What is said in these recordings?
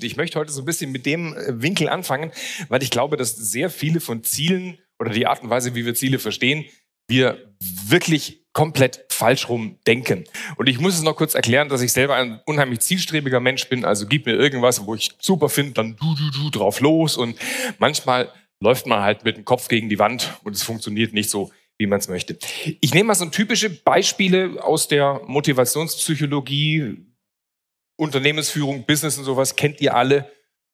Ich möchte heute so ein bisschen mit dem äh, Winkel anfangen, weil ich glaube, dass sehr viele von Zielen oder die Art und Weise, wie wir Ziele verstehen, wir wirklich komplett falsch rum denken. Und ich muss es noch kurz erklären, dass ich selber ein unheimlich zielstrebiger Mensch bin. Also gib mir irgendwas, wo ich super finde, dann du, du, du drauf los. Und manchmal läuft man halt mit dem Kopf gegen die Wand und es funktioniert nicht so, wie man es möchte. Ich nehme mal so typische Beispiele aus der Motivationspsychologie, Unternehmensführung, Business und sowas kennt ihr alle.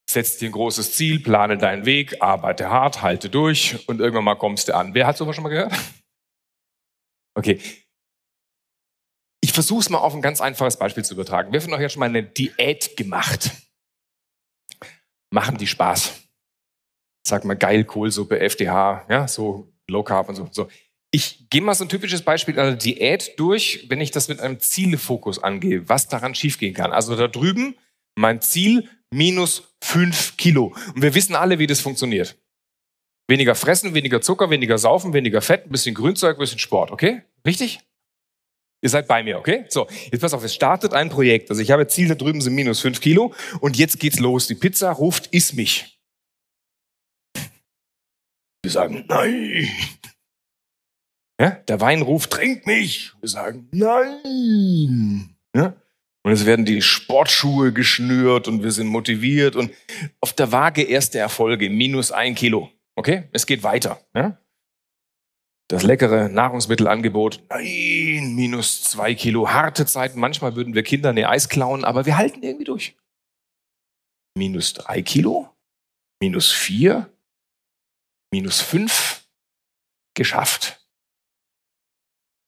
Setz dir ein großes Ziel, plane deinen Weg, arbeite hart, halte durch und irgendwann mal kommst du an. Wer hat sowas schon mal gehört? Okay. Ich versuche es mal auf ein ganz einfaches Beispiel zu übertragen. Wer von euch hat schon mal eine Diät gemacht? Machen die Spaß? Sag mal geil, Kohlsuppe, FDH, ja, so Low Carb und so. so. Ich gehe mal so ein typisches Beispiel einer Diät durch, wenn ich das mit einem Zielefokus angehe, was daran schiefgehen kann. Also da drüben mein Ziel minus fünf Kilo. Und wir wissen alle, wie das funktioniert. Weniger fressen, weniger Zucker, weniger saufen, weniger Fett, ein bisschen Grünzeug, ein bisschen Sport, okay? Richtig? Ihr seid bei mir, okay? So, jetzt pass auf, es startet ein Projekt. Also ich habe Ziel, da drüben sind minus fünf Kilo und jetzt geht's los. Die Pizza ruft, iss mich. Wir sagen, nein. Ja? Der Wein ruft, trink mich. Wir sagen, nein. Ja? Und es werden die Sportschuhe geschnürt und wir sind motiviert und auf der Waage erste Erfolge, minus ein Kilo. Okay? Es geht weiter. Ja? Das leckere Nahrungsmittelangebot, nein, minus zwei Kilo, harte Zeiten. Manchmal würden wir Kindern eine Eis klauen, aber wir halten irgendwie durch. Minus drei Kilo, minus vier, minus fünf, geschafft.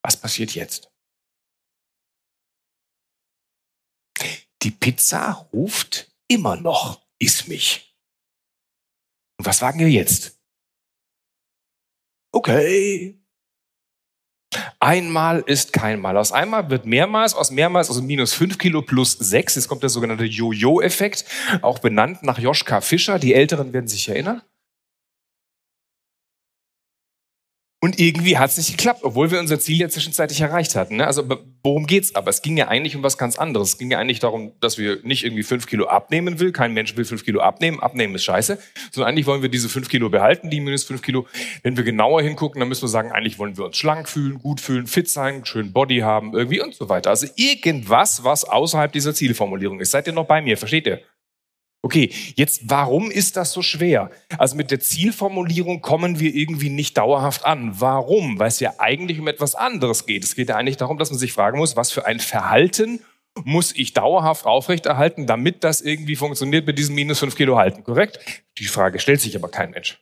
Was passiert jetzt? Die Pizza ruft immer noch, iss mich. Und was sagen wir jetzt? Okay. Einmal ist keinmal. Aus einmal wird mehrmals, aus mehrmals, also minus fünf Kilo plus sechs. Jetzt kommt der sogenannte Jojo-Effekt, auch benannt nach Joschka Fischer. Die Älteren werden sich erinnern. Und irgendwie hat es nicht geklappt, obwohl wir unser Ziel ja zwischenzeitlich erreicht hatten. Ne? Also worum geht's aber? Es ging ja eigentlich um was ganz anderes. Es ging ja eigentlich darum, dass wir nicht irgendwie fünf Kilo abnehmen will. Kein Mensch will fünf Kilo abnehmen. Abnehmen ist scheiße. Sondern eigentlich wollen wir diese fünf Kilo behalten, die minus fünf Kilo. Wenn wir genauer hingucken, dann müssen wir sagen, eigentlich wollen wir uns schlank fühlen, gut fühlen, fit sein, schön Body haben, irgendwie und so weiter. Also irgendwas, was außerhalb dieser Zielformulierung ist. Seid ihr noch bei mir? Versteht ihr? Okay, jetzt warum ist das so schwer? Also mit der Zielformulierung kommen wir irgendwie nicht dauerhaft an. Warum? Weil es ja eigentlich um etwas anderes geht. Es geht ja eigentlich darum, dass man sich fragen muss, was für ein Verhalten muss ich dauerhaft aufrechterhalten, damit das irgendwie funktioniert mit diesem minus fünf Kilo halten, korrekt? Die Frage stellt sich aber kein Mensch.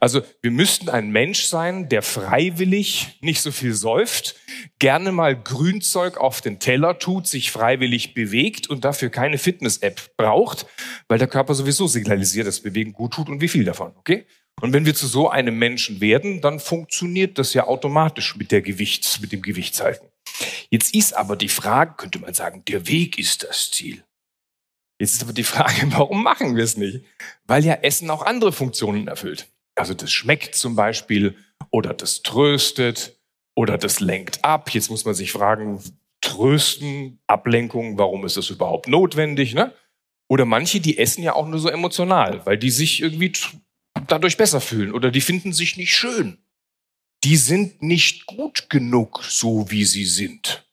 Also wir müssten ein Mensch sein, der freiwillig nicht so viel säuft, gerne mal Grünzeug auf den Teller tut, sich freiwillig bewegt und dafür keine Fitness-App braucht, weil der Körper sowieso signalisiert, dass Bewegen gut tut und wie viel davon, okay? Und wenn wir zu so einem Menschen werden, dann funktioniert das ja automatisch mit der Gewichts, mit dem Gewichtshalten. Jetzt ist aber die Frage, könnte man sagen, der Weg ist das Ziel. Jetzt ist aber die Frage, warum machen wir es nicht? Weil ja Essen auch andere Funktionen erfüllt. Also das schmeckt zum Beispiel oder das tröstet oder das lenkt ab. Jetzt muss man sich fragen, trösten, Ablenkung, warum ist das überhaupt notwendig? Ne? Oder manche, die essen ja auch nur so emotional, weil die sich irgendwie dadurch besser fühlen oder die finden sich nicht schön. Die sind nicht gut genug, so wie sie sind.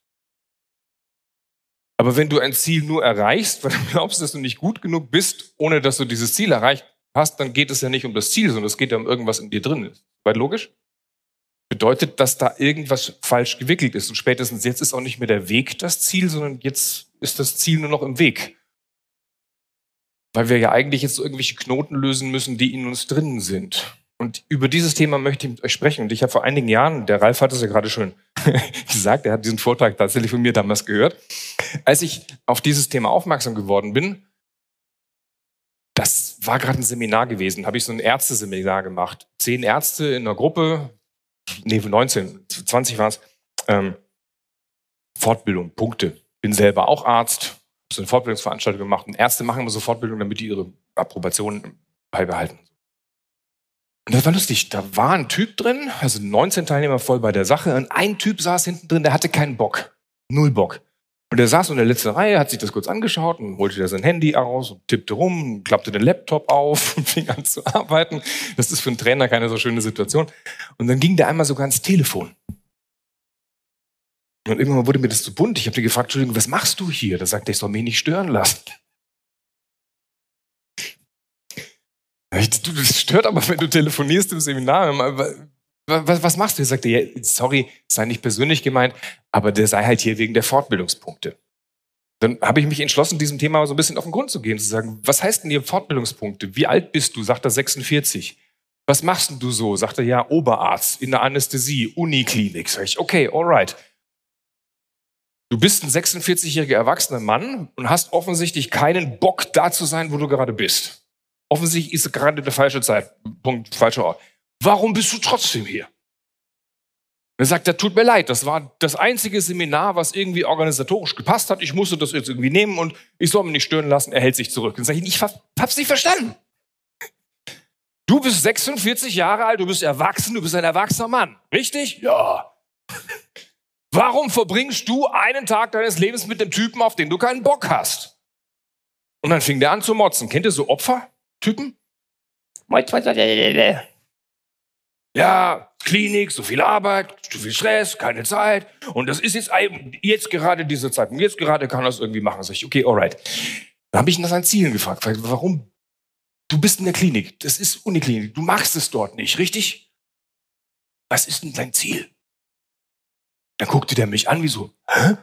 Aber wenn du ein Ziel nur erreichst, weil du glaubst, dass du nicht gut genug bist, ohne dass du dieses Ziel erreicht hast, dann geht es ja nicht um das Ziel, sondern es geht ja um irgendwas in dir drin ist. Weit logisch? Bedeutet, dass da irgendwas falsch gewickelt ist. Und spätestens jetzt ist auch nicht mehr der Weg das Ziel, sondern jetzt ist das Ziel nur noch im Weg. Weil wir ja eigentlich jetzt irgendwelche Knoten lösen müssen, die in uns drinnen sind. Und über dieses Thema möchte ich mit euch sprechen. Und ich habe vor einigen Jahren, der Ralf hat es ja gerade schon gesagt, er hat diesen Vortrag tatsächlich von mir damals gehört, als ich auf dieses Thema aufmerksam geworden bin, das war gerade ein Seminar gewesen, habe ich so ein Ärzteseminar gemacht. Zehn Ärzte in einer Gruppe, nee, 19, 20 war es, ähm, Fortbildung, Punkte. Bin selber auch Arzt, so eine Fortbildungsveranstaltung gemacht. Und Ärzte machen immer so Fortbildung, damit die ihre Approbation beibehalten. Und das war lustig. Da war ein Typ drin, also 19 Teilnehmer voll bei der Sache. Und ein Typ saß hinten drin, der hatte keinen Bock. Null Bock. Und der saß in der letzten Reihe, hat sich das kurz angeschaut und holte da sein Handy aus und tippte rum, klappte den Laptop auf und fing an zu arbeiten. Das ist für einen Trainer keine so schöne Situation. Und dann ging der einmal sogar ans Telefon. Und irgendwann wurde mir das zu bunt. Ich habe dir gefragt, Entschuldigung, was machst du hier? Da sagte ich, soll mich nicht stören lassen. Das stört aber, wenn du telefonierst im Seminar. Was, was machst du? Er sagte, ja, sorry, sei nicht persönlich gemeint, aber der sei halt hier wegen der Fortbildungspunkte. Dann habe ich mich entschlossen, diesem Thema so ein bisschen auf den Grund zu gehen, zu sagen, was heißt denn hier Fortbildungspunkte? Wie alt bist du? Sagt er 46. Was machst denn du so? Sagt er, ja, Oberarzt in der Anästhesie, Uniklinik. Sag ich, okay, alright. Du bist ein 46-jähriger erwachsener Mann und hast offensichtlich keinen Bock da zu sein, wo du gerade bist. Offensichtlich ist gerade der falsche Zeitpunkt, falscher Ort. Warum bist du trotzdem hier? Er sagt, er tut mir leid, das war das einzige Seminar, was irgendwie organisatorisch gepasst hat. Ich musste das jetzt irgendwie nehmen und ich soll mich nicht stören lassen. Er hält sich zurück. Dann sage ich, ich hab's nicht verstanden. Du bist 46 Jahre alt, du bist erwachsen, du bist ein erwachsener Mann. Richtig? Ja. Warum verbringst du einen Tag deines Lebens mit dem Typen, auf den du keinen Bock hast? Und dann fing der an zu motzen. Kennt ihr so Opfer? Ja, Klinik, so viel Arbeit, zu viel Stress, keine Zeit. Und das ist jetzt, jetzt gerade diese Zeit. Und jetzt gerade kann er es irgendwie machen. Sag ich, okay, alright. Da habe ich nach seinen Zielen gefragt. Warum? Du bist in der Klinik. Das ist Uniklinik. Du machst es dort nicht, richtig? Was ist denn dein Ziel? Dann guckte der mich an wie so, hä?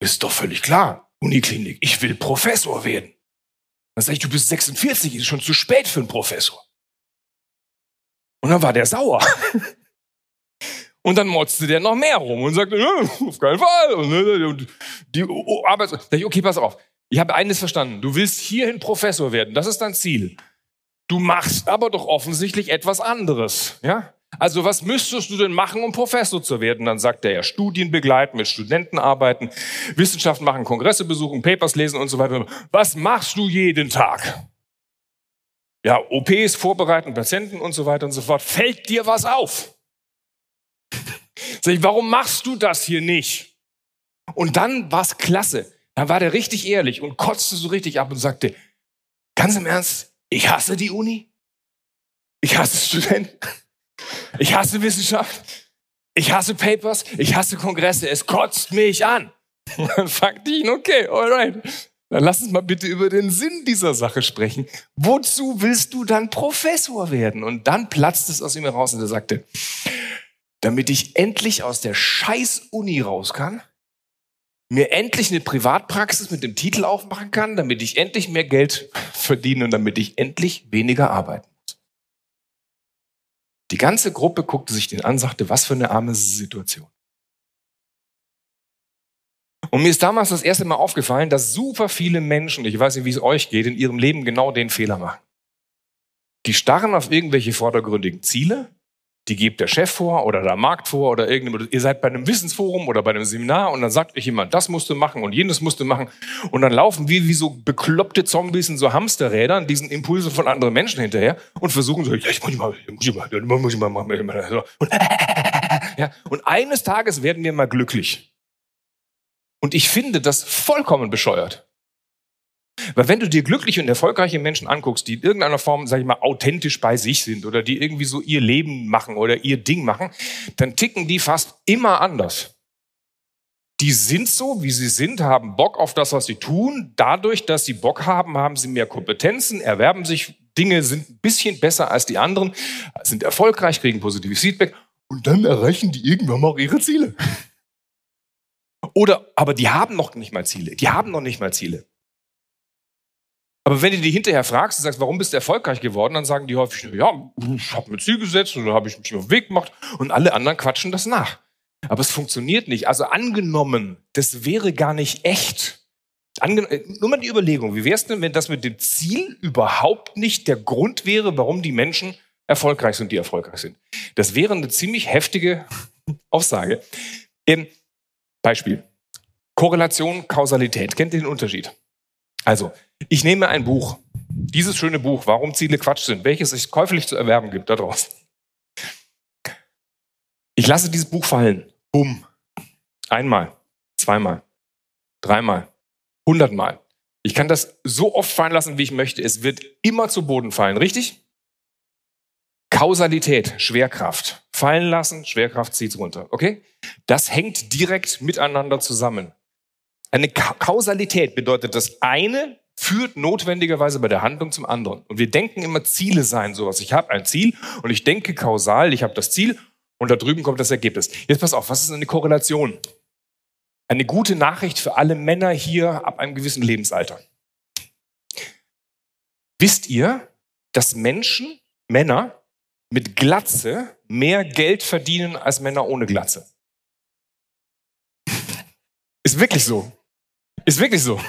Ist doch völlig klar. Uniklinik. Ich will Professor werden. Dann sag ich, du bist 46, ist schon zu spät für einen Professor. Und dann war der sauer. Und dann motzte der noch mehr rum und sagte, auf keinen Fall. Und die Arbeit, sag ich, okay, pass auf. Ich habe eines verstanden. Du willst hierhin Professor werden. Das ist dein Ziel. Du machst aber doch offensichtlich etwas anderes, ja? Also was müsstest du denn machen, um Professor zu werden? Dann sagt er ja, Studien begleiten, mit Studenten arbeiten, Wissenschaft machen, Kongresse besuchen, Papers lesen und so weiter. Was machst du jeden Tag? Ja, OPs vorbereiten, Patienten und so weiter und so fort. Fällt dir was auf? Sag ich, warum machst du das hier nicht? Und dann war's klasse. Dann war der richtig ehrlich und kotzte so richtig ab und sagte, ganz im Ernst, ich hasse die Uni. Ich hasse Studenten. Ich hasse Wissenschaft. Ich hasse Papers. Ich hasse Kongresse. Es kotzt mich an. Und dann fragte ich ihn, okay, alright. Dann lass uns mal bitte über den Sinn dieser Sache sprechen. Wozu willst du dann Professor werden? Und dann platzt es aus ihm heraus und er sagte, damit ich endlich aus der scheiß Uni raus kann, mir endlich eine Privatpraxis mit dem Titel aufmachen kann, damit ich endlich mehr Geld verdiene und damit ich endlich weniger arbeiten die ganze Gruppe guckte sich den an, sagte, was für eine arme Situation. Und mir ist damals das erste Mal aufgefallen, dass super viele Menschen, ich weiß nicht, wie es euch geht, in ihrem Leben genau den Fehler machen. Die starren auf irgendwelche vordergründigen Ziele, die gibt der Chef vor oder der Markt vor oder irgendjemand. Ihr seid bei einem Wissensforum oder bei einem Seminar und dann sagt euch jemand, das musst du machen und jenes musst du machen. Und dann laufen wir wie so bekloppte Zombies in so Hamsterrädern diesen Impulse von anderen Menschen hinterher und versuchen so, ja, ich muss mal, ich muss mal, ich muss mal, muss mal, muss mal. Und, und eines Tages werden wir mal glücklich. Und ich finde das vollkommen bescheuert. Weil wenn du dir glückliche und erfolgreiche Menschen anguckst, die in irgendeiner Form, sag ich mal, authentisch bei sich sind oder die irgendwie so ihr Leben machen oder ihr Ding machen, dann ticken die fast immer anders. Die sind so, wie sie sind, haben Bock auf das, was sie tun. Dadurch, dass sie Bock haben, haben sie mehr Kompetenzen, erwerben sich Dinge, sind ein bisschen besser als die anderen, sind erfolgreich, kriegen positives Feedback und dann erreichen die irgendwann mal auch ihre Ziele. Oder, aber die haben noch nicht mal Ziele. Die haben noch nicht mal Ziele. Aber wenn du die hinterher fragst und sagst, warum bist du erfolgreich geworden, dann sagen die häufig, ja, ich habe mir Ziel gesetzt und dann habe ich mich auf den Weg gemacht und alle anderen quatschen das nach. Aber es funktioniert nicht. Also angenommen, das wäre gar nicht echt. Angen äh, nur mal die Überlegung, wie wäre es denn, wenn das mit dem Ziel überhaupt nicht der Grund wäre, warum die Menschen erfolgreich sind, die erfolgreich sind? Das wäre eine ziemlich heftige Aussage. Ähm, Beispiel. Korrelation, Kausalität. Kennt ihr den Unterschied? Also, ich nehme ein Buch. Dieses schöne Buch, Warum Ziele Quatsch sind, welches es käuflich zu erwerben gibt da draußen. Ich lasse dieses Buch fallen. Bumm. Einmal, zweimal, dreimal, hundertmal. Ich kann das so oft fallen lassen, wie ich möchte. Es wird immer zu Boden fallen, richtig? Kausalität, Schwerkraft. Fallen lassen, Schwerkraft zieht runter. Okay? Das hängt direkt miteinander zusammen. Eine Kausalität bedeutet, das eine führt notwendigerweise bei der Handlung zum anderen. Und wir denken immer, Ziele seien sowas. Ich habe ein Ziel und ich denke kausal, ich habe das Ziel und da drüben kommt das Ergebnis. Jetzt pass auf, was ist eine Korrelation? Eine gute Nachricht für alle Männer hier ab einem gewissen Lebensalter. Wisst ihr, dass Menschen, Männer mit Glatze mehr Geld verdienen als Männer ohne Glatze? Ist wirklich so. Ist wirklich so.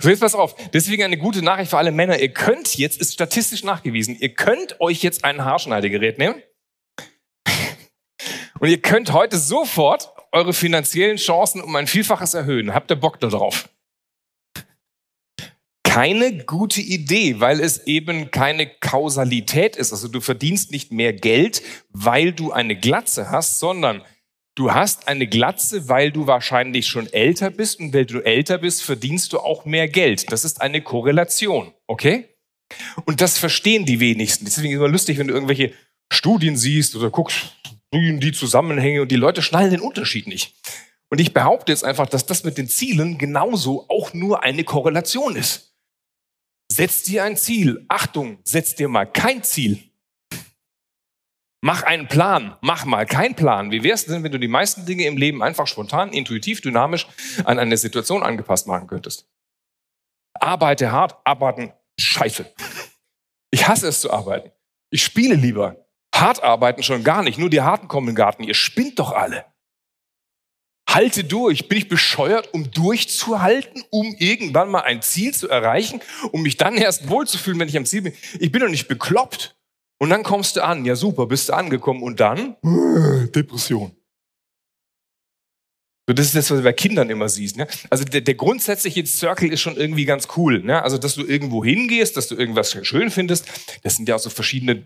So, jetzt pass auf. Deswegen eine gute Nachricht für alle Männer. Ihr könnt jetzt, ist statistisch nachgewiesen, ihr könnt euch jetzt ein Haarschneidegerät nehmen. Und ihr könnt heute sofort eure finanziellen Chancen um ein Vielfaches erhöhen. Habt ihr Bock darauf? Keine gute Idee, weil es eben keine Kausalität ist. Also du verdienst nicht mehr Geld, weil du eine Glatze hast, sondern Du hast eine Glatze, weil du wahrscheinlich schon älter bist und weil du älter bist, verdienst du auch mehr Geld. Das ist eine Korrelation, okay? Und das verstehen die wenigsten. Deswegen ist es immer lustig, wenn du irgendwelche Studien siehst oder guckst, die Zusammenhänge und die Leute schnallen den Unterschied nicht. Und ich behaupte jetzt einfach, dass das mit den Zielen genauso auch nur eine Korrelation ist. Setz dir ein Ziel. Achtung, setz dir mal kein Ziel. Mach einen Plan, mach mal keinen Plan. Wie wär's denn, wenn du die meisten Dinge im Leben einfach spontan, intuitiv, dynamisch an eine Situation angepasst machen könntest? Arbeite hart, arbeiten, scheiße. Ich hasse es zu arbeiten. Ich spiele lieber. Hart arbeiten schon gar nicht. Nur die Harten kommen im Garten. Ihr spinnt doch alle. Halte durch. Bin ich bescheuert, um durchzuhalten, um irgendwann mal ein Ziel zu erreichen, um mich dann erst wohlzufühlen, wenn ich am Ziel bin? Ich bin doch nicht bekloppt. Und dann kommst du an, ja super, bist du angekommen und dann äh, Depression. So, das ist das, was du bei Kindern immer siehst. Ne? Also der, der grundsätzliche Circle ist schon irgendwie ganz cool. Ne? Also dass du irgendwo hingehst, dass du irgendwas schön findest, das sind ja auch so verschiedene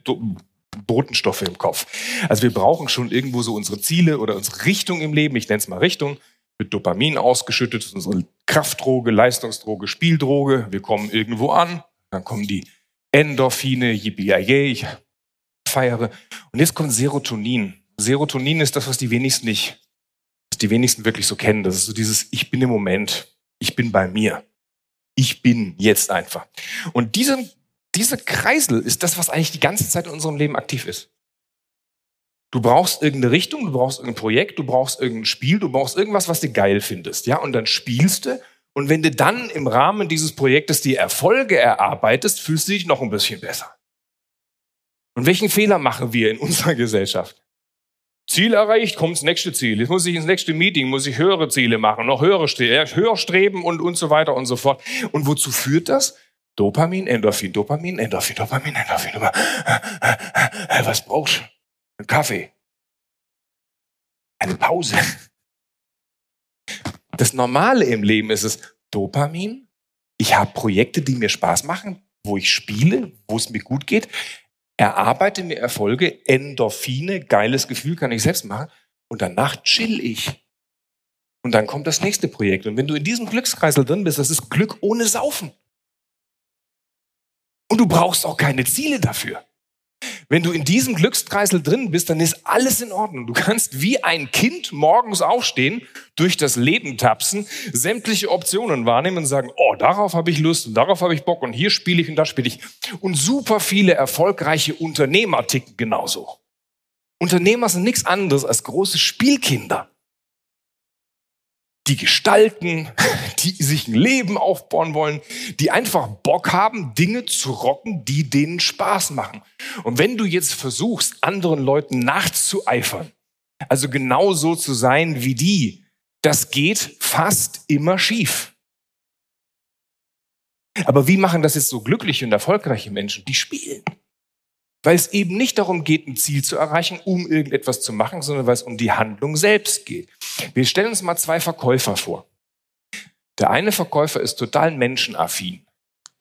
Botenstoffe im Kopf. Also wir brauchen schon irgendwo so unsere Ziele oder unsere Richtung im Leben. Ich nenne es mal Richtung. Wird Dopamin ausgeschüttet, unsere Kraftdroge, Leistungsdroge, Spieldroge. Wir kommen irgendwo an, dann kommen die Endorphine, yippie ich feiere. Und jetzt kommt Serotonin. Serotonin ist das, was die wenigsten nicht, was die wenigsten wirklich so kennen. Das ist so dieses Ich bin im Moment. Ich bin bei mir. Ich bin jetzt einfach. Und dieser, dieser Kreisel ist das, was eigentlich die ganze Zeit in unserem Leben aktiv ist. Du brauchst irgendeine Richtung, du brauchst irgendein Projekt, du brauchst irgendein Spiel, du brauchst irgendwas, was du geil findest, ja? Und dann spielst du und wenn du dann im Rahmen dieses Projektes die Erfolge erarbeitest, fühlst du dich noch ein bisschen besser. Und welchen Fehler machen wir in unserer Gesellschaft? Ziel erreicht, kommt das nächste Ziel. Jetzt muss ich ins nächste Meeting, muss ich höhere Ziele machen, noch höhere, höher streben und, und so weiter und so fort. Und wozu führt das? Dopamin, Endorphin, Dopamin, Endorphin, Dopamin, Endorphin. Was brauchst du? Ein Kaffee. Eine Pause. Das Normale im Leben ist es Dopamin. Ich habe Projekte, die mir Spaß machen, wo ich spiele, wo es mir gut geht erarbeite mir Erfolge, Endorphine, geiles Gefühl, kann ich selbst machen. Und danach chill ich. Und dann kommt das nächste Projekt. Und wenn du in diesem Glückskreisel drin bist, das ist Glück ohne Saufen. Und du brauchst auch keine Ziele dafür. Wenn du in diesem Glückskreisel drin bist, dann ist alles in Ordnung. Du kannst wie ein Kind morgens aufstehen, durch das Leben tapsen, sämtliche Optionen wahrnehmen und sagen, oh, darauf habe ich Lust und darauf habe ich Bock und hier spiele ich und da spiele ich. Und super viele erfolgreiche Unternehmer ticken genauso. Unternehmer sind nichts anderes als große Spielkinder. Die gestalten, die sich ein Leben aufbauen wollen, die einfach Bock haben, Dinge zu rocken, die denen Spaß machen. Und wenn du jetzt versuchst, anderen Leuten nachzueifern, also genau so zu sein wie die, das geht fast immer schief. Aber wie machen das jetzt so glückliche und erfolgreiche Menschen? Die spielen. Weil es eben nicht darum geht, ein Ziel zu erreichen, um irgendetwas zu machen, sondern weil es um die Handlung selbst geht. Wir stellen uns mal zwei Verkäufer vor. Der eine Verkäufer ist total menschenaffin.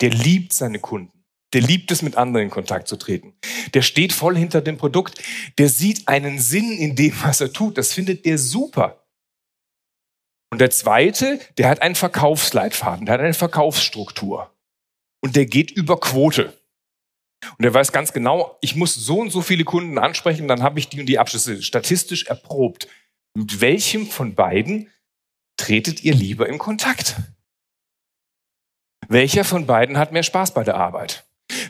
Der liebt seine Kunden. Der liebt es, mit anderen in Kontakt zu treten. Der steht voll hinter dem Produkt. Der sieht einen Sinn in dem, was er tut. Das findet der super. Und der zweite, der hat einen Verkaufsleitfaden, der hat eine Verkaufsstruktur. Und der geht über Quote. Und er weiß ganz genau, ich muss so und so viele Kunden ansprechen, dann habe ich die und die Abschlüsse statistisch erprobt. Mit welchem von beiden tretet ihr lieber in Kontakt? Welcher von beiden hat mehr Spaß bei der Arbeit?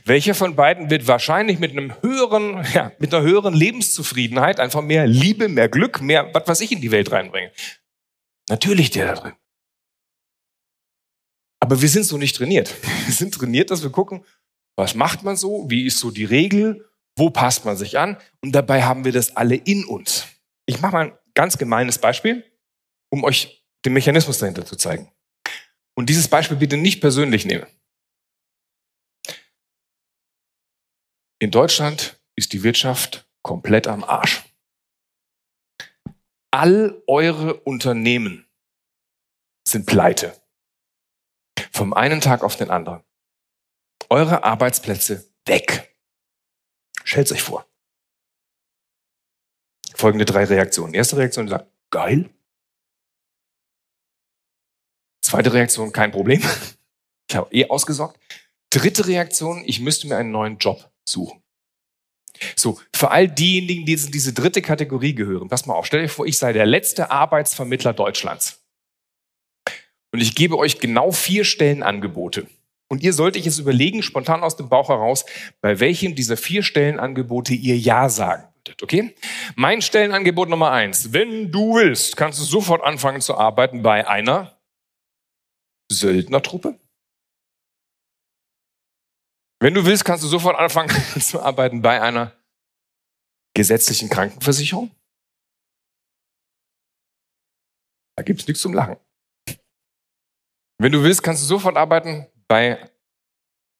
Welcher von beiden wird wahrscheinlich mit einem höheren, ja, mit einer höheren Lebenszufriedenheit einfach mehr Liebe, mehr Glück, mehr, was weiß ich, in die Welt reinbringen? Natürlich der da drin. Aber wir sind so nicht trainiert. Wir sind trainiert, dass wir gucken, was macht man so? Wie ist so die Regel? Wo passt man sich an? Und dabei haben wir das alle in uns. Ich mache mal ganz gemeines Beispiel, um euch den Mechanismus dahinter zu zeigen. Und dieses Beispiel bitte nicht persönlich nehmen. In Deutschland ist die Wirtschaft komplett am Arsch. All eure Unternehmen sind pleite. Vom einen Tag auf den anderen eure Arbeitsplätze weg. Stellt euch vor. Folgende drei Reaktionen. Erste Reaktion sagt, geil. Zweite Reaktion, kein Problem. Ich habe eh ausgesorgt. Dritte Reaktion, ich müsste mir einen neuen Job suchen. So, für all diejenigen, die in diese dritte Kategorie gehören, pass mal auf, stell dir vor, ich sei der letzte Arbeitsvermittler Deutschlands. Und ich gebe euch genau vier Stellenangebote. Und ihr solltet jetzt überlegen, spontan aus dem Bauch heraus, bei welchem dieser vier Stellenangebote ihr Ja sagen würdet, okay? Mein Stellenangebot Nummer eins. Wenn du willst, kannst du sofort anfangen zu arbeiten bei einer Söldnertruppe. Wenn du willst, kannst du sofort anfangen zu arbeiten bei einer gesetzlichen Krankenversicherung. Da gibt es nichts zum Lachen. Wenn du willst, kannst du sofort arbeiten bei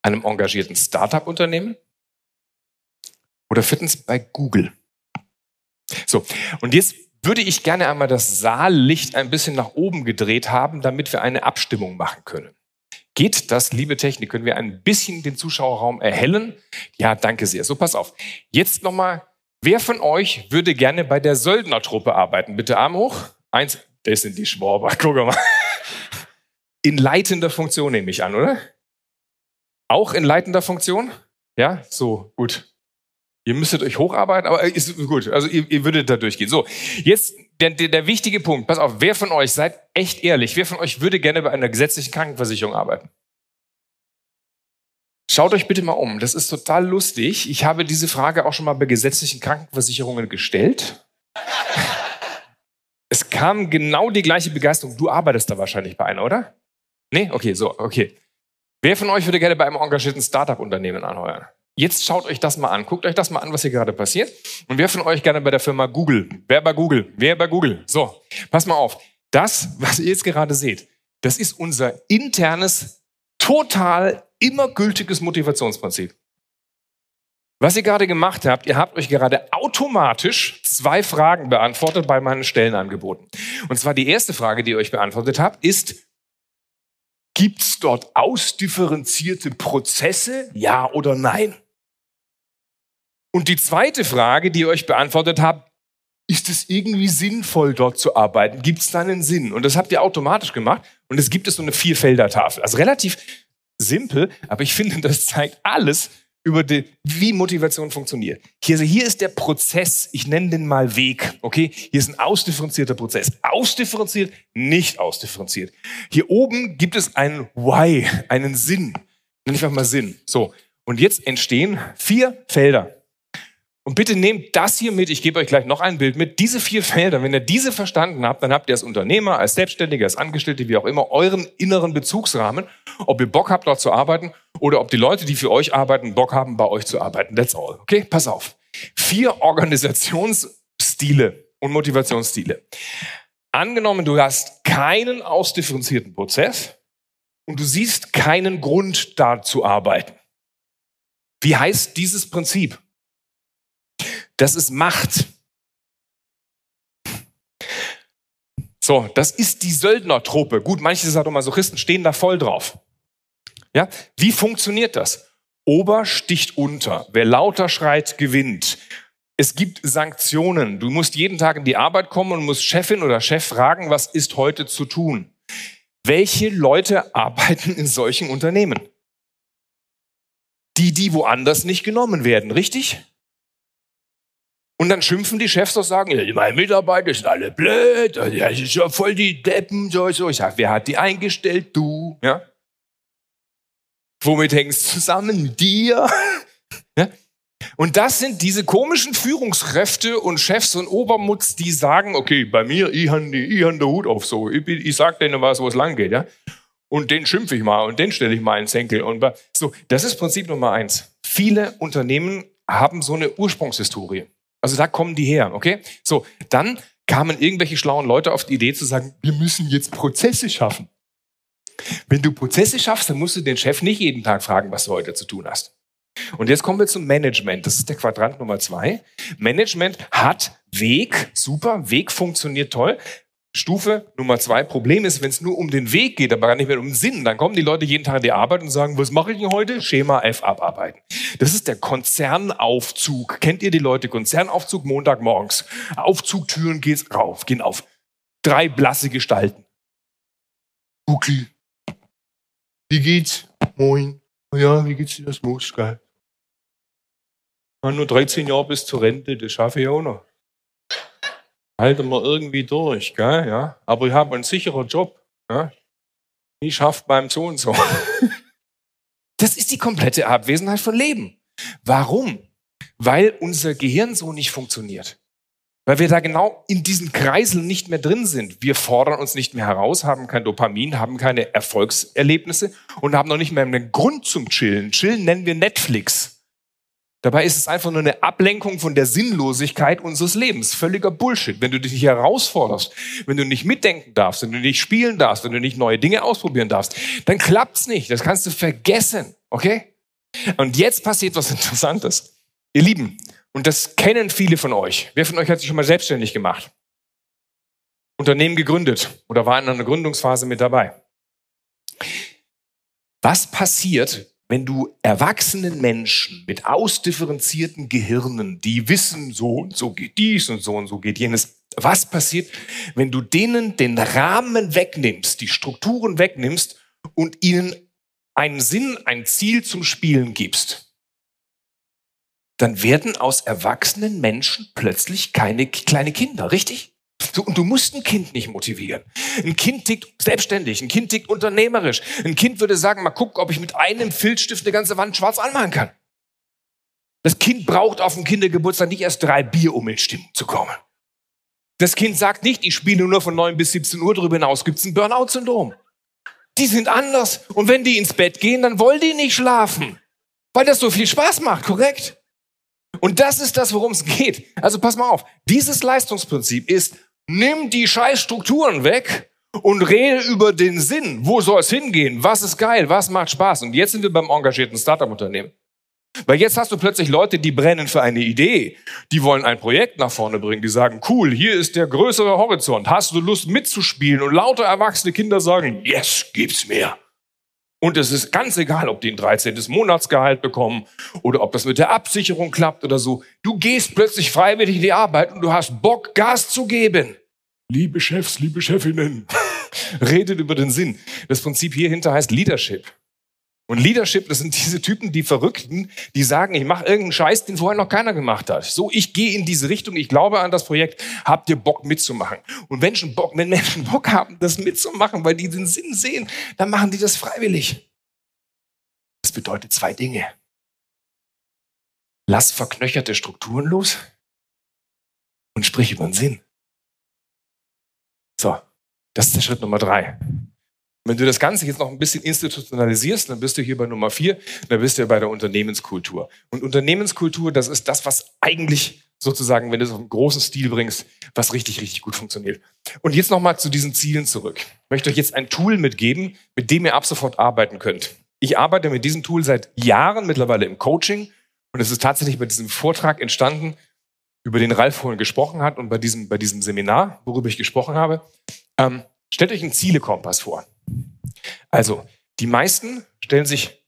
einem engagierten Startup-Unternehmen oder viertens bei Google. So, und jetzt würde ich gerne einmal das Saallicht ein bisschen nach oben gedreht haben, damit wir eine Abstimmung machen können. Geht das, liebe Technik? Können wir ein bisschen den Zuschauerraum erhellen? Ja, danke sehr. So, pass auf. Jetzt nochmal, wer von euch würde gerne bei der Söldnertruppe arbeiten? Bitte Arm hoch. Eins, das sind die Schwaber. Guck mal. In leitender Funktion nehme ich an, oder? Auch in leitender Funktion? Ja, so, gut. Ihr müsstet euch hocharbeiten, aber ist gut. Also ihr, ihr würdet da durchgehen. So, jetzt der, der, der wichtige Punkt. Pass auf, wer von euch, seid echt ehrlich, wer von euch würde gerne bei einer gesetzlichen Krankenversicherung arbeiten? Schaut euch bitte mal um. Das ist total lustig. Ich habe diese Frage auch schon mal bei gesetzlichen Krankenversicherungen gestellt. Es kam genau die gleiche Begeisterung. Du arbeitest da wahrscheinlich bei einer, oder? Nee? Okay, so, okay. Wer von euch würde gerne bei einem engagierten Startup-Unternehmen anheuern? Jetzt schaut euch das mal an. Guckt euch das mal an, was hier gerade passiert. Und wer von euch gerne bei der Firma Google? Wer bei Google? Wer bei Google? So, pass mal auf. Das, was ihr jetzt gerade seht, das ist unser internes, total immer gültiges Motivationsprinzip. Was ihr gerade gemacht habt, ihr habt euch gerade automatisch zwei Fragen beantwortet bei meinen Stellenangeboten. Und zwar die erste Frage, die ihr euch beantwortet habt, ist, Gibt es dort ausdifferenzierte Prozesse? Ja oder nein? Und die zweite Frage, die ihr euch beantwortet habt, ist es irgendwie sinnvoll, dort zu arbeiten? Gibt es da einen Sinn? Und das habt ihr automatisch gemacht. Und es gibt es so eine Vierfelder-Tafel. Also relativ simpel, aber ich finde, das zeigt alles, über die, wie Motivation funktioniert. Hier, also hier ist der Prozess, ich nenne den mal Weg, okay? Hier ist ein ausdifferenzierter Prozess. Ausdifferenziert, nicht ausdifferenziert. Hier oben gibt es einen Why, einen Sinn. Nenne ich einfach mal Sinn. So. Und jetzt entstehen vier Felder. Und bitte nehmt das hier mit. Ich gebe euch gleich noch ein Bild mit. Diese vier Felder, wenn ihr diese verstanden habt, dann habt ihr als Unternehmer, als Selbstständiger, als Angestellte, wie auch immer, euren inneren Bezugsrahmen, ob ihr Bock habt, dort zu arbeiten oder ob die Leute, die für euch arbeiten, Bock haben, bei euch zu arbeiten. That's all. Okay? Pass auf. Vier Organisationsstile und Motivationsstile. Angenommen, du hast keinen ausdifferenzierten Prozess und du siehst keinen Grund, da zu arbeiten. Wie heißt dieses Prinzip? Das ist Macht. So, das ist die Söldnertruppe. Gut, manche Sadomasochisten stehen da voll drauf. Ja, wie funktioniert das? Ober sticht unter. Wer lauter schreit, gewinnt. Es gibt Sanktionen. Du musst jeden Tag in die Arbeit kommen und musst Chefin oder Chef fragen, was ist heute zu tun? Welche Leute arbeiten in solchen Unternehmen? Die, die woanders nicht genommen werden, richtig? Und dann schimpfen die Chefs und sagen, ja, meine Mitarbeiter sind alle blöd, das ist ja voll die Deppen, so, so. Ich sag, wer hat die eingestellt? Du, ja? Womit hängst du zusammen? Dir? ja? Und das sind diese komischen Führungskräfte und Chefs und Obermutz, die sagen, okay, bei mir, ich habe hab den Hut auf so, ich, ich sag denen was, wo es lang geht, ja? Und den schimpfe ich mal und den stelle ich mal ins Senkel. Und so, das ist Prinzip Nummer eins. Viele Unternehmen haben so eine Ursprungshistorie. Also da kommen die her, okay? So, dann kamen irgendwelche schlauen Leute auf die Idee zu sagen, wir müssen jetzt Prozesse schaffen. Wenn du Prozesse schaffst, dann musst du den Chef nicht jeden Tag fragen, was du heute zu tun hast. Und jetzt kommen wir zum Management. Das ist der Quadrant Nummer zwei. Management hat Weg, super, Weg funktioniert toll. Stufe Nummer zwei, Problem ist, wenn es nur um den Weg geht, aber gar nicht mehr um den Sinn, dann kommen die Leute jeden Tag in die Arbeit und sagen, was mache ich denn heute? Schema F abarbeiten. Das ist der Konzernaufzug. Kennt ihr die Leute? Konzernaufzug Montagmorgens. Aufzugtüren geht's rauf, gehen auf. Drei blasse Gestalten. Buki. Wie geht's? Moin. Ja, wie geht's dir? Das muss geil. Nur 13 Jahre bis zur Rente, das schaffe ich auch noch halten wir irgendwie durch, gell? Ja? aber ich habe einen sicheren Job. Ja? Ich schaffe beim so und so. Das ist die komplette Abwesenheit von Leben. Warum? Weil unser Gehirn so nicht funktioniert. Weil wir da genau in diesen Kreiseln nicht mehr drin sind. Wir fordern uns nicht mehr heraus, haben kein Dopamin, haben keine Erfolgserlebnisse und haben noch nicht mehr einen Grund zum Chillen. Chillen nennen wir Netflix. Dabei ist es einfach nur eine Ablenkung von der Sinnlosigkeit unseres Lebens. Völliger Bullshit. Wenn du dich nicht herausforderst, wenn du nicht mitdenken darfst, wenn du nicht spielen darfst, wenn du nicht neue Dinge ausprobieren darfst, dann klappt's nicht. Das kannst du vergessen. Okay? Und jetzt passiert was Interessantes. Ihr Lieben, und das kennen viele von euch. Wer von euch hat sich schon mal selbstständig gemacht? Unternehmen gegründet oder war in einer Gründungsphase mit dabei? Was passiert, wenn du erwachsenen Menschen mit ausdifferenzierten Gehirnen, die wissen, so und so geht dies und so und so geht jenes, was passiert, wenn du denen den Rahmen wegnimmst, die Strukturen wegnimmst und ihnen einen Sinn, ein Ziel zum Spielen gibst? Dann werden aus erwachsenen Menschen plötzlich keine kleine Kinder, richtig? So, und du musst ein Kind nicht motivieren. Ein Kind tickt selbstständig, ein Kind tickt unternehmerisch. Ein Kind würde sagen, mal gucken, ob ich mit einem Filzstift eine ganze Wand schwarz anmalen kann. Das Kind braucht auf dem Kindergeburtstag nicht erst drei Bier, um in Stimmung zu kommen. Das Kind sagt nicht, ich spiele nur von 9 bis 17 Uhr drüber hinaus, gibt's ein Burnout-Syndrom. Die sind anders. Und wenn die ins Bett gehen, dann wollen die nicht schlafen. Weil das so viel Spaß macht, korrekt? Und das ist das, worum es geht. Also pass mal auf. Dieses Leistungsprinzip ist, nimm die scheiß Strukturen weg und rede über den Sinn. Wo soll es hingehen? Was ist geil? Was macht Spaß? Und jetzt sind wir beim engagierten Startup-Unternehmen. Weil jetzt hast du plötzlich Leute, die brennen für eine Idee. Die wollen ein Projekt nach vorne bringen. Die sagen, cool, hier ist der größere Horizont. Hast du Lust mitzuspielen? Und lauter erwachsene Kinder sagen, yes, gib's mir. Und es ist ganz egal, ob die ein 13. Monatsgehalt bekommen oder ob das mit der Absicherung klappt oder so. Du gehst plötzlich freiwillig in die Arbeit und du hast Bock, Gas zu geben. Liebe Chefs, liebe Chefinnen, redet über den Sinn. Das Prinzip hier hinter heißt Leadership. Und Leadership, das sind diese Typen, die Verrückten, die sagen, ich mache irgendeinen Scheiß, den vorher noch keiner gemacht hat. So, ich gehe in diese Richtung, ich glaube an das Projekt, habt ihr Bock mitzumachen? Und Menschen Bock, wenn Menschen Bock haben, das mitzumachen, weil die den Sinn sehen, dann machen die das freiwillig. Das bedeutet zwei Dinge. Lass verknöcherte Strukturen los und sprich über den Sinn. So, das ist der Schritt Nummer drei. Wenn du das Ganze jetzt noch ein bisschen institutionalisierst, dann bist du hier bei Nummer vier, dann bist du bei der Unternehmenskultur. Und Unternehmenskultur, das ist das, was eigentlich sozusagen, wenn du es auf einen großen Stil bringst, was richtig, richtig gut funktioniert. Und jetzt nochmal zu diesen Zielen zurück. Ich möchte euch jetzt ein Tool mitgeben, mit dem ihr ab sofort arbeiten könnt. Ich arbeite mit diesem Tool seit Jahren mittlerweile im Coaching und es ist tatsächlich bei diesem Vortrag entstanden, über den Ralf vorhin gesprochen hat und bei diesem, bei diesem Seminar, worüber ich gesprochen habe. Ähm, stellt euch einen Zielekompass vor. Also, die meisten stellen sich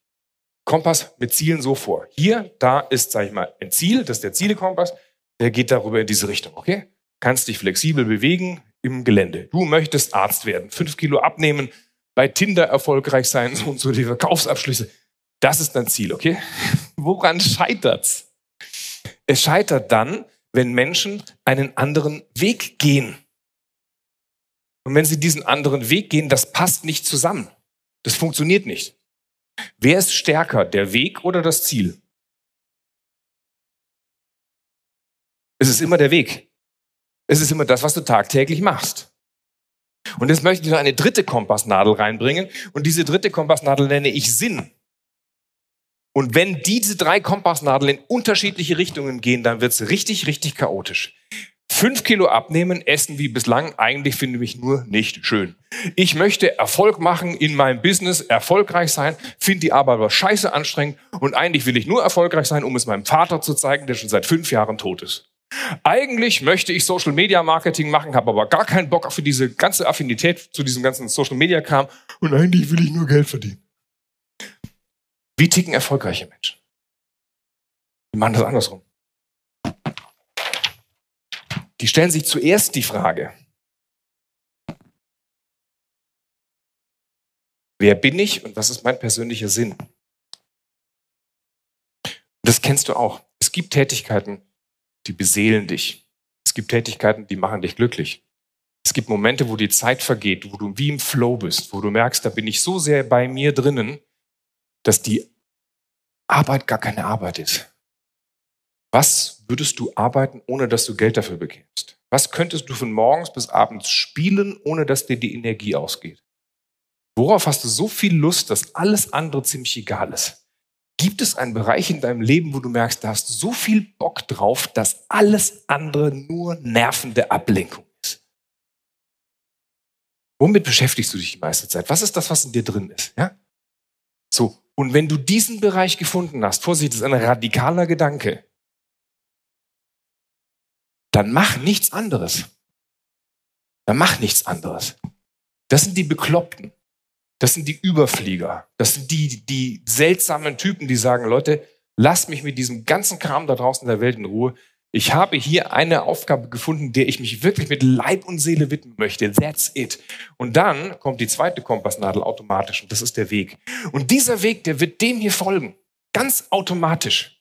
Kompass mit Zielen so vor. Hier, da ist, sage ich mal, ein Ziel, das ist der Zielekompass, der geht darüber in diese Richtung, okay? Kannst dich flexibel bewegen im Gelände. Du möchtest Arzt werden, fünf Kilo abnehmen, bei Tinder erfolgreich sein, so und so die Verkaufsabschlüsse. Das ist dein Ziel, okay? Woran scheitert's? Es scheitert dann, wenn Menschen einen anderen Weg gehen. Und wenn sie diesen anderen Weg gehen, das passt nicht zusammen. Das funktioniert nicht. Wer ist stärker, der Weg oder das Ziel? Es ist immer der Weg. Es ist immer das, was du tagtäglich machst. Und jetzt möchte ich noch eine dritte Kompassnadel reinbringen. Und diese dritte Kompassnadel nenne ich Sinn. Und wenn diese drei Kompassnadeln in unterschiedliche Richtungen gehen, dann wird es richtig, richtig chaotisch. Fünf Kilo abnehmen, essen wie bislang, eigentlich finde ich nur nicht schön. Ich möchte Erfolg machen in meinem Business, erfolgreich sein, finde die Arbeit aber scheiße anstrengend und eigentlich will ich nur erfolgreich sein, um es meinem Vater zu zeigen, der schon seit fünf Jahren tot ist. Eigentlich möchte ich Social Media Marketing machen, habe aber gar keinen Bock für diese ganze Affinität zu diesem ganzen Social Media Kram und eigentlich will ich nur Geld verdienen. Wie ticken erfolgreiche Menschen? Die machen das andersrum. Die stellen sich zuerst die Frage, wer bin ich und was ist mein persönlicher Sinn? das kennst du auch. Es gibt Tätigkeiten, die beseelen dich. Es gibt Tätigkeiten, die machen dich glücklich. Es gibt Momente, wo die Zeit vergeht, wo du wie im Flow bist, wo du merkst, da bin ich so sehr bei mir drinnen, dass die Arbeit gar keine Arbeit ist. Was würdest du arbeiten, ohne dass du Geld dafür bekämst? Was könntest du von morgens bis abends spielen, ohne dass dir die Energie ausgeht? Worauf hast du so viel Lust, dass alles andere ziemlich egal ist? Gibt es einen Bereich in deinem Leben, wo du merkst, da hast du so viel Bock drauf, dass alles andere nur nervende Ablenkung ist? Womit beschäftigst du dich die meiste Zeit? Was ist das, was in dir drin ist? Ja? So. Und wenn du diesen Bereich gefunden hast, Vorsicht, das ist ein radikaler Gedanke, dann mach nichts anderes. Dann mach nichts anderes. Das sind die Bekloppten. Das sind die Überflieger. Das sind die, die seltsamen Typen, die sagen, Leute, lasst mich mit diesem ganzen Kram da draußen in der Welt in Ruhe. Ich habe hier eine Aufgabe gefunden, der ich mich wirklich mit Leib und Seele widmen möchte. That's it. Und dann kommt die zweite Kompassnadel automatisch und das ist der Weg. Und dieser Weg, der wird dem hier folgen. Ganz automatisch.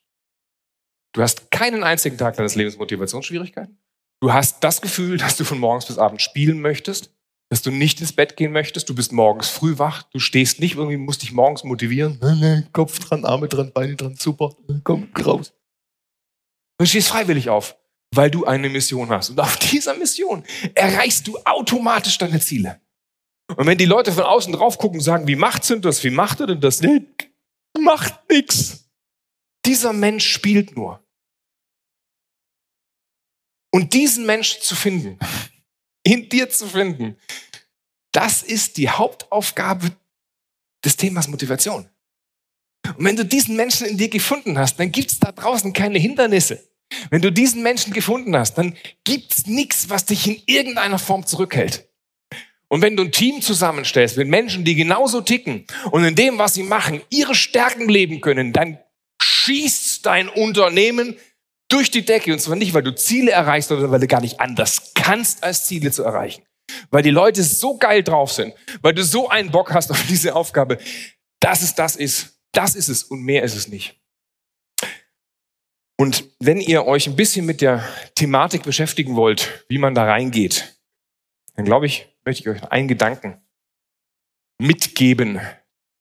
Du hast keinen einzigen Tag deines Lebens Motivationsschwierigkeiten. Du hast das Gefühl, dass du von morgens bis abends spielen möchtest dass du nicht ins Bett gehen möchtest, du bist morgens früh wach, du stehst nicht irgendwie, musst dich morgens motivieren. Kopf dran, Arme dran, Beine dran, super, komm raus. Du stehst freiwillig auf, weil du eine Mission hast. Und auf dieser Mission erreichst du automatisch deine Ziele. Und wenn die Leute von außen drauf gucken und sagen, wie macht sind das, wie macht er denn das? Nee, macht nix. Dieser Mensch spielt nur. Und diesen Menschen zu finden, in dir zu finden. Das ist die Hauptaufgabe des Themas Motivation. Und wenn du diesen Menschen in dir gefunden hast, dann gibt es da draußen keine Hindernisse. Wenn du diesen Menschen gefunden hast, dann gibt es nichts, was dich in irgendeiner Form zurückhält. Und wenn du ein Team zusammenstellst mit Menschen, die genauso ticken und in dem, was sie machen, ihre Stärken leben können, dann schießt dein Unternehmen durch die Decke. Und zwar nicht, weil du Ziele erreichst, sondern weil du gar nicht anders kannst, als Ziele zu erreichen. Weil die Leute so geil drauf sind, weil du so einen Bock hast auf diese Aufgabe, dass es das ist. Das ist es und mehr ist es nicht. Und wenn ihr euch ein bisschen mit der Thematik beschäftigen wollt, wie man da reingeht, dann glaube ich, möchte ich euch einen Gedanken mitgeben,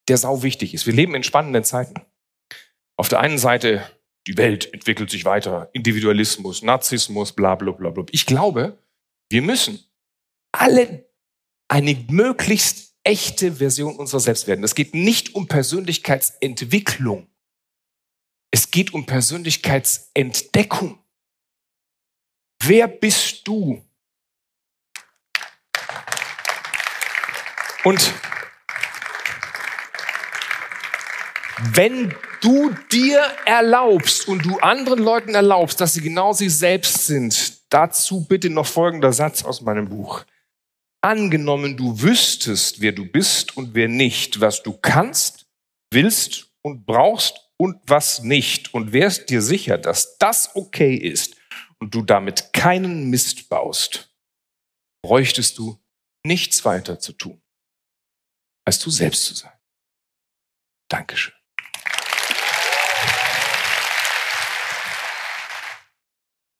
der sau wichtig ist. Wir leben in spannenden Zeiten. Auf der einen Seite die Welt entwickelt sich weiter, Individualismus, Narzissmus, bla bla bla bla. Ich glaube, wir müssen alle eine möglichst echte Version unserer selbst werden. Es geht nicht um Persönlichkeitsentwicklung. Es geht um Persönlichkeitsentdeckung. Wer bist du? Und wenn du dir erlaubst und du anderen Leuten erlaubst, dass sie genau sie selbst sind, dazu bitte noch folgender Satz aus meinem Buch. Angenommen, du wüsstest, wer du bist und wer nicht, was du kannst, willst und brauchst und was nicht und wärst dir sicher, dass das okay ist und du damit keinen Mist baust, bräuchtest du nichts weiter zu tun, als du selbst zu sein. Dankeschön.